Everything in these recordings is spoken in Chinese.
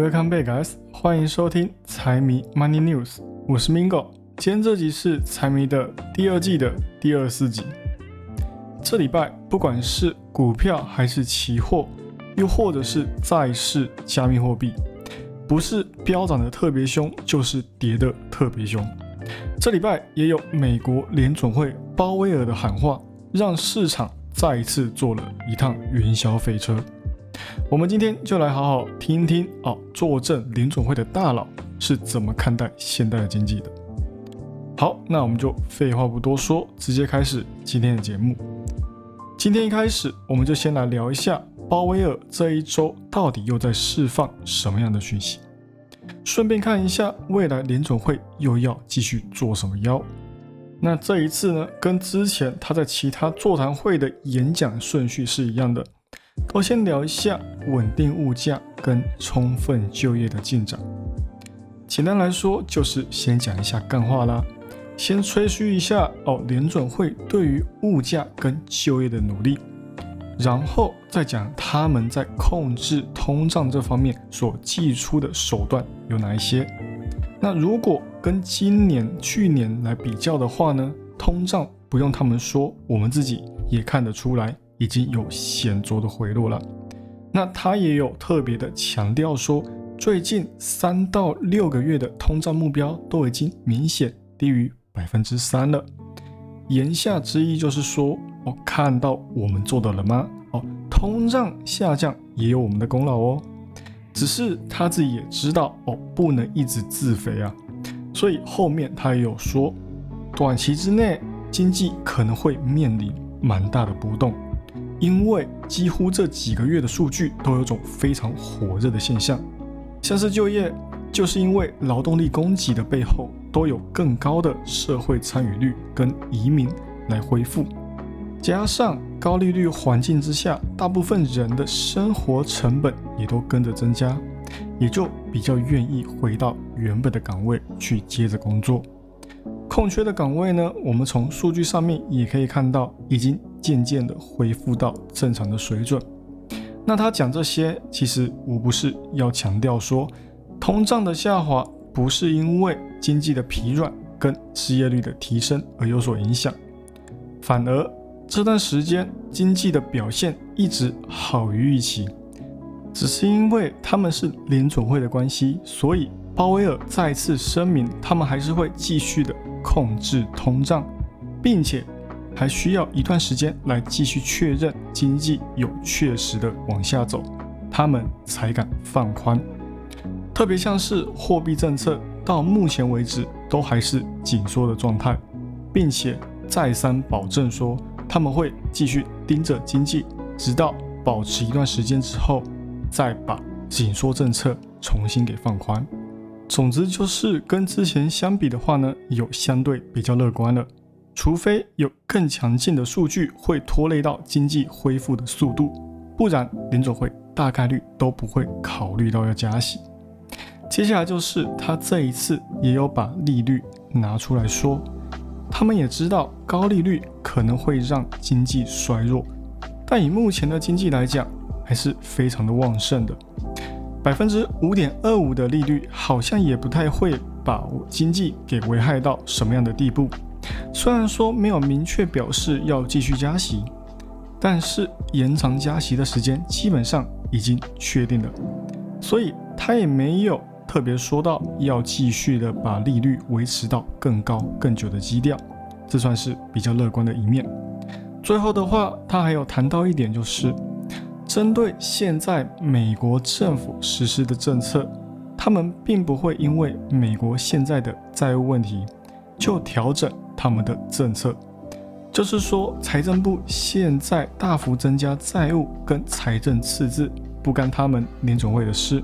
Welcome back, guys！欢迎收听财迷 Money News，我是 Mingo。今天这集是财迷的第二季的第二四集。这礼拜不管是股票还是期货，又或者是债市、加密货币，不是飙涨的特别凶，就是跌的特别凶。这礼拜也有美国联总会鲍威尔的喊话，让市场再一次坐了一趟云霄飞车。我们今天就来好好听一听哦，坐镇联总会的大佬是怎么看待现代的经济的。好，那我们就废话不多说，直接开始今天的节目。今天一开始，我们就先来聊一下鲍威尔这一周到底又在释放什么样的讯息，顺便看一下未来联总会又要继续做什么妖。那这一次呢，跟之前他在其他座谈会的演讲顺序是一样的。都先聊一下稳定物价跟充分就业的进展。简单来说，就是先讲一下干话啦，先吹嘘一下哦，联准会对于物价跟就业的努力，然后再讲他们在控制通胀这方面所寄出的手段有哪一些。那如果跟今年、去年来比较的话呢，通胀不用他们说，我们自己也看得出来。已经有显著的回落了。那他也有特别的强调说，最近三到六个月的通胀目标都已经明显低于百分之三了。言下之意就是说，哦，看到我们做的了吗？哦，通胀下降也有我们的功劳哦。只是他自己也知道，哦，不能一直自肥啊。所以后面他也有说，短期之内经济可能会面临蛮大的波动。因为几乎这几个月的数据都有种非常火热的现象，像是就业，就是因为劳动力供给的背后都有更高的社会参与率跟移民来恢复，加上高利率环境之下，大部分人的生活成本也都跟着增加，也就比较愿意回到原本的岗位去接着工作。空缺的岗位呢，我们从数据上面也可以看到，已经。渐渐的恢复到正常的水准。那他讲这些，其实无不是要强调说，通胀的下滑不是因为经济的疲软跟失业率的提升而有所影响，反而这段时间经济的表现一直好于预期，只是因为他们是联准会的关系，所以鲍威尔再次声明，他们还是会继续的控制通胀，并且。还需要一段时间来继续确认经济有确实的往下走，他们才敢放宽。特别像是货币政策，到目前为止都还是紧缩的状态，并且再三保证说他们会继续盯着经济，直到保持一段时间之后，再把紧缩政策重新给放宽。总之就是跟之前相比的话呢，有相对比较乐观了。除非有更强劲的数据会拖累到经济恢复的速度，不然联总会大概率都不会考虑到要加息。接下来就是他这一次也有把利率拿出来说，他们也知道高利率可能会让经济衰弱，但以目前的经济来讲，还是非常的旺盛的。百分之五点二五的利率好像也不太会把经济给危害到什么样的地步。虽然说没有明确表示要继续加息，但是延长加息的时间基本上已经确定了，所以他也没有特别说到要继续的把利率维持到更高更久的基调，这算是比较乐观的一面。最后的话，他还有谈到一点，就是针对现在美国政府实施的政策，他们并不会因为美国现在的债务问题就调整。他们的政策就是说，财政部现在大幅增加债务跟财政赤字，不干他们联总会的事。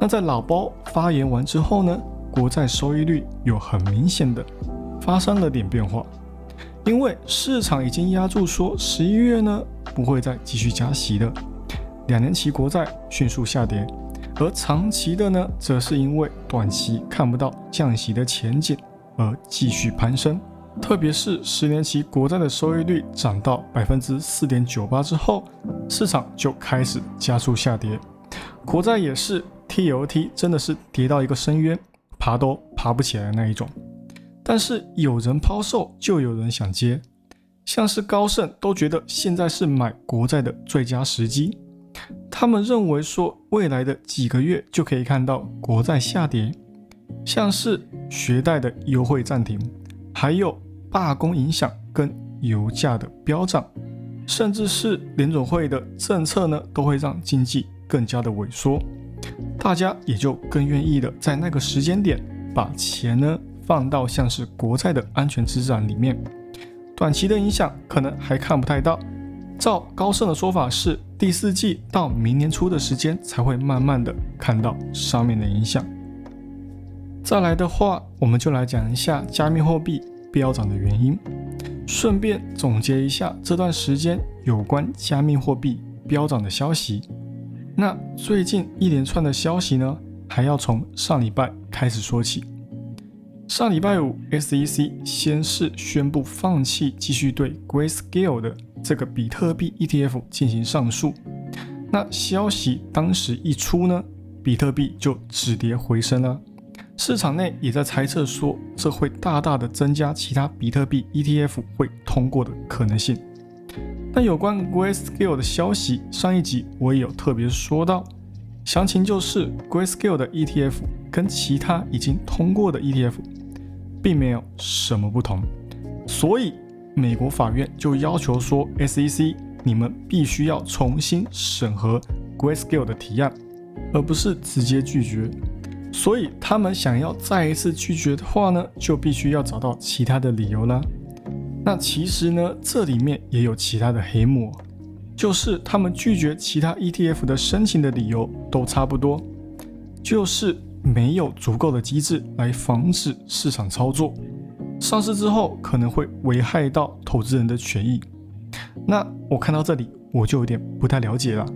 那在老包发言完之后呢，国债收益率有很明显的发生了点变化，因为市场已经压住说十一月呢不会再继续加息的，两年期国债迅速下跌，而长期的呢，则是因为短期看不到降息的前景而继续攀升。特别是十年期国债的收益率涨到百分之四点九八之后，市场就开始加速下跌，国债也是 TOT 真的是跌到一个深渊，爬都爬不起来的那一种。但是有人抛售，就有人想接，像是高盛都觉得现在是买国债的最佳时机。他们认为说，未来的几个月就可以看到国债下跌，像是学贷的优惠暂停，还有罢工影响跟油价的飙涨，甚至是联总会的政策呢，都会让经济更加的萎缩，大家也就更愿意的在那个时间点把钱呢放到像是国债的安全资产里面，短期的影响可能还看不太到。照高盛的说法是，第四季到明年初的时间才会慢慢的看到上面的影响。再来的话，我们就来讲一下加密货币飙涨的原因，顺便总结一下这段时间有关加密货币飙涨的消息。那最近一连串的消息呢，还要从上礼拜开始说起。上礼拜五，SEC 先是宣布放弃继续对 Grayscale 的这个比特币 ETF 进行上诉。那消息当时一出呢，比特币就止跌回升了。市场内也在猜测说，这会大大的增加其他比特币 ETF 会通过的可能性。那有关 Grayscale 的消息，上一集我也有特别说到，详情就是 Grayscale 的 ETF 跟其他已经通过的 ETF 并没有什么不同，所以。美国法院就要求说，SEC 你们必须要重新审核 Grayscale 的提案，而不是直接拒绝。所以他们想要再一次拒绝的话呢，就必须要找到其他的理由啦。那其实呢，这里面也有其他的黑幕，就是他们拒绝其他 ETF 的申请的理由都差不多，就是没有足够的机制来防止市场操作。上市之后可能会危害到投资人的权益，那我看到这里我就有点不太了解了。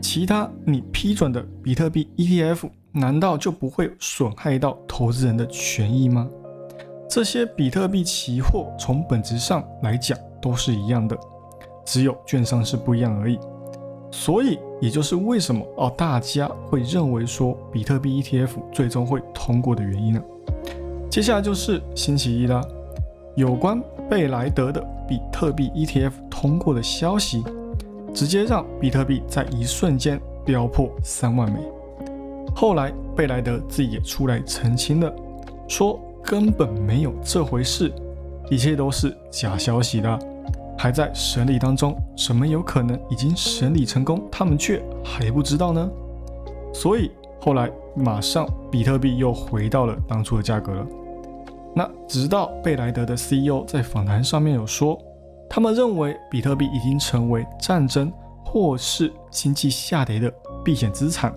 其他你批准的比特币 ETF 难道就不会损害到投资人的权益吗？这些比特币期货从本质上来讲都是一样的，只有券商是不一样而已。所以也就是为什么哦大家会认为说比特币 ETF 最终会通过的原因呢？接下来就是星期一啦，有关贝莱德的比特币 ETF 通过的消息，直接让比特币在一瞬间飙破三万美。后来贝莱德自己也出来澄清了，说根本没有这回事，一切都是假消息的，还在审理当中，怎么有可能已经审理成功，他们却还不知道呢？所以后来马上比特币又回到了当初的价格了。那直到贝莱德的 CEO 在访谈上面有说，他们认为比特币已经成为战争或是经济下跌的避险资产，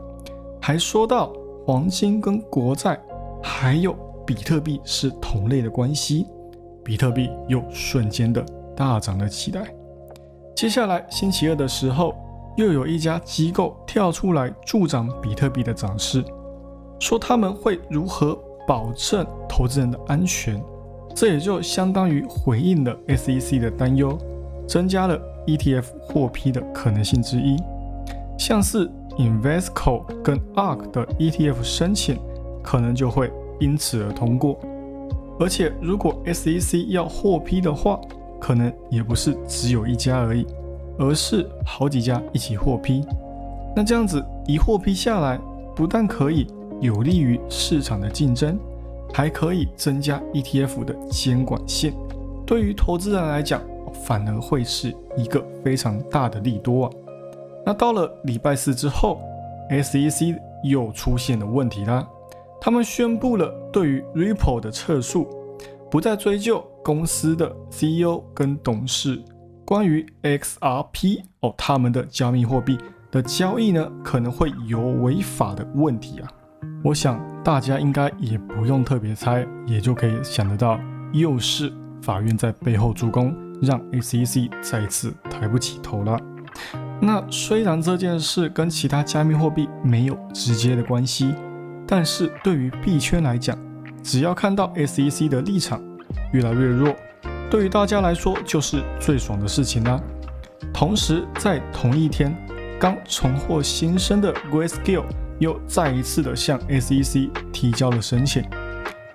还说到黄金跟国债还有比特币是同类的关系，比特币又瞬间的大涨了起来。接下来星期二的时候，又有一家机构跳出来助长比特币的涨势，说他们会如何。保证投资人的安全，这也就相当于回应了 SEC 的担忧，增加了 ETF 获批的可能性之一。像是 Invesco 跟 ARK 的 ETF 申请，可能就会因此而通过。而且如果 SEC 要获批的话，可能也不是只有一家而已，而是好几家一起获批。那这样子一获批下来，不但可以。有利于市场的竞争，还可以增加 ETF 的监管性。对于投资人来讲，反而会是一个非常大的利多啊。那到了礼拜四之后，SEC 又出现了问题啦。他们宣布了对于 Ripple 的撤诉，不再追究公司的 CEO 跟董事关于 XRP 哦他们的加密货币的交易呢，可能会有违法的问题啊。我想大家应该也不用特别猜，也就可以想得到，又是法院在背后助攻，让 SEC 再次抬不起头了。那虽然这件事跟其他加密货币没有直接的关系，但是对于币圈来讲，只要看到 SEC 的立场越来越弱，对于大家来说就是最爽的事情啦。同时，在同一天，刚重获新生的 Grayscale。又再一次的向 SEC 提交了申请。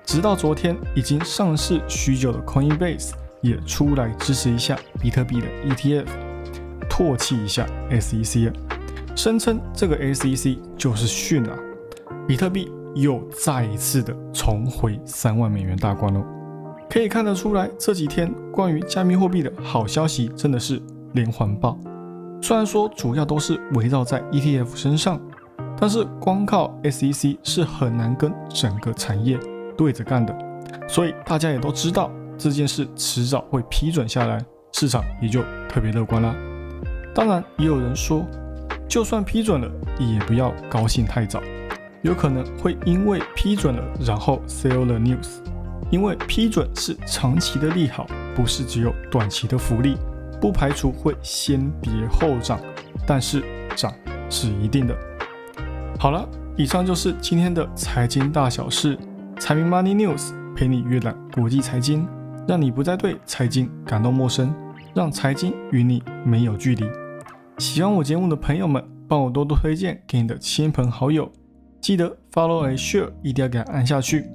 直到昨天，已经上市许久的 Coinbase 也出来支持一下比特币的 ETF，唾弃一下 SEC，声称这个 SEC 就是训啊，比特币又再一次的重回三万美元大关喽。可以看得出来，这几天关于加密货币的好消息真的是连环爆。虽然说主要都是围绕在 ETF 身上，但是光靠 SEC 是很难跟整个产业对着干的。所以大家也都知道这件事迟早会批准下来，市场也就特别乐观啦。当然，也有人说，就算批准了，也不要高兴太早，有可能会因为批准了，然后 sell the news。因为批准是长期的利好，不是只有短期的福利，不排除会先跌后涨，但是涨是一定的。好了，以上就是今天的财经大小事，财迷 Money News 陪你阅览国际财经，让你不再对财经感到陌生，让财经与你没有距离。喜欢我节目的朋友们，帮我多多推荐给你的亲朋好友，记得 Follow and Share 一定要给它按下去。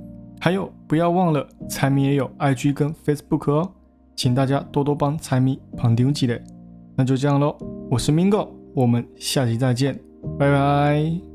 还有，不要忘了财迷也有 IG 跟 Facebook 哦，请大家多多帮财迷捧丢几嘞。那就这样喽，我是 Mingo，我们下期再见，拜拜。